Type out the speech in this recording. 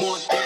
One.